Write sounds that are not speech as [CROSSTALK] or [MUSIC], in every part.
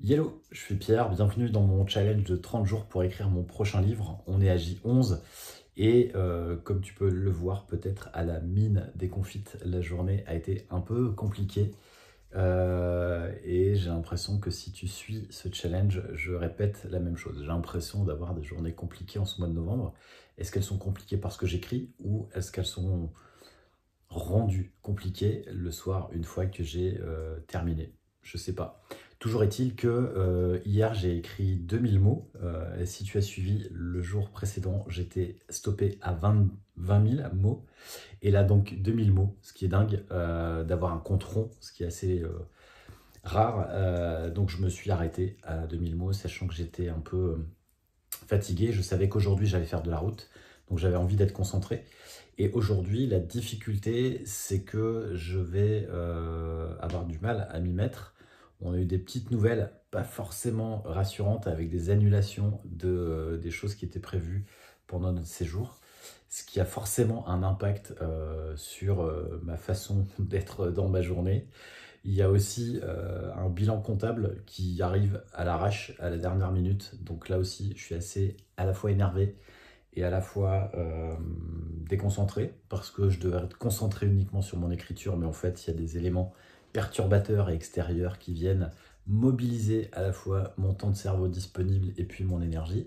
Hello, je suis Pierre, bienvenue dans mon challenge de 30 jours pour écrire mon prochain livre. On est à J11 et euh, comme tu peux le voir peut-être à la mine des confites, la journée a été un peu compliquée. Euh, et j'ai l'impression que si tu suis ce challenge, je répète la même chose. J'ai l'impression d'avoir des journées compliquées en ce mois de novembre. Est-ce qu'elles sont compliquées parce que j'écris ou est-ce qu'elles sont rendues compliquées le soir une fois que j'ai euh, terminé? Je sais pas. Toujours est-il que euh, hier j'ai écrit 2000 mots. Euh, si tu as suivi le jour précédent, j'étais stoppé à 20, 000 mots. Et là donc 2000 mots, ce qui est dingue euh, d'avoir un compte rond, ce qui est assez rare. donc je me suis arrêté à 2000 mots, sachant que j'étais un peu fatigué. Je savais qu'aujourd'hui j'allais faire de la route, donc j'avais envie d'être concentré. Et aujourd'hui, la difficulté, c'est que je vais avoir du mal à m'y mettre on a eu des petites nouvelles, pas forcément rassurantes, avec des annulations de, euh, des choses qui étaient prévues pendant notre séjour, ce qui a forcément un impact euh, sur euh, ma façon [LAUGHS] d'être dans ma journée. Il y a aussi un bilan comptable qui arrive à l'arrache à la dernière minute. Donc là aussi, je suis assez à la fois énervé et à la fois déconcentré parce que je devrais être concentré uniquement sur mon écriture, mais en fait, il y a des éléments perturbateurs extérieurs qui viennent mobiliser à la fois mon temps de cerveau disponible et puis mon énergie.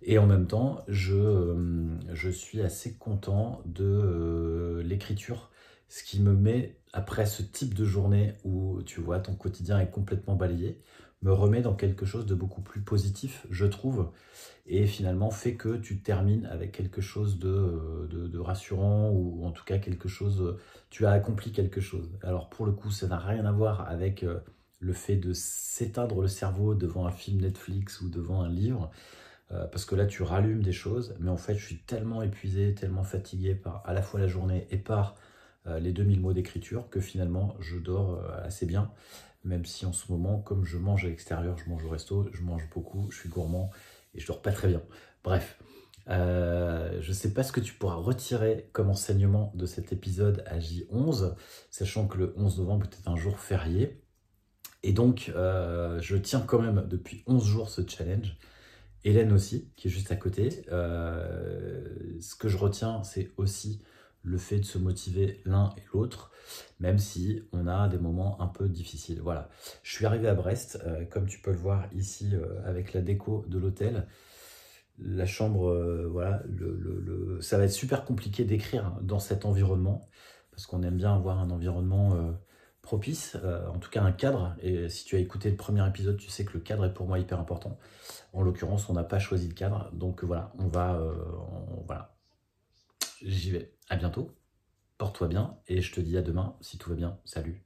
Et en même temps, je, euh, je suis assez content de euh, l'écriture, ce qui me met, après ce type de journée où tu vois ton quotidien est complètement balayé, me remet dans quelque chose de beaucoup plus positif, je trouve, et finalement fait que tu termines avec quelque chose de, de, rassurant ou en tout cas quelque chose, tu as accompli quelque chose. Alors pour le coup, ça n'a rien à voir avec euh, le fait de s'éteindre le cerveau devant un film Netflix ou devant un livre, euh, parce que là tu rallumes des choses, mais en fait je suis tellement épuisé, tellement fatigué par à la fois la journée et par euh, les 2000 mots d'écriture que finalement je dors assez bien même si en ce moment, comme je mange à l'extérieur, je mange au resto, je mange beaucoup, je suis gourmand et je dors pas très bien. Bref, euh, je ne sais pas ce que tu pourras retirer comme enseignement de cet épisode à J11, sachant que le 11 novembre est un jour férié. Et donc, euh, je tiens quand même depuis 11 jours ce challenge. Hélène aussi, qui est juste à côté. Euh, ce que je retiens, c'est aussi le fait de se motiver l'un et l'autre, même si on a des moments un peu difficiles. Voilà, je suis arrivé à Brest, euh, comme tu peux le voir ici euh, avec la déco de l'hôtel. La chambre, euh, voilà, le, ça va être super compliqué d'écrire dans cet environnement, parce qu'on aime bien avoir un environnement propice, en tout cas un cadre. Et si tu as écouté le premier épisode, tu sais que le cadre est pour moi hyper important. En l'occurrence, on n'a pas choisi de cadre, donc voilà, on va, voilà, j'y vais. À bientôt. Porte-toi bien et je te dis à demain si tout va bien. Salut.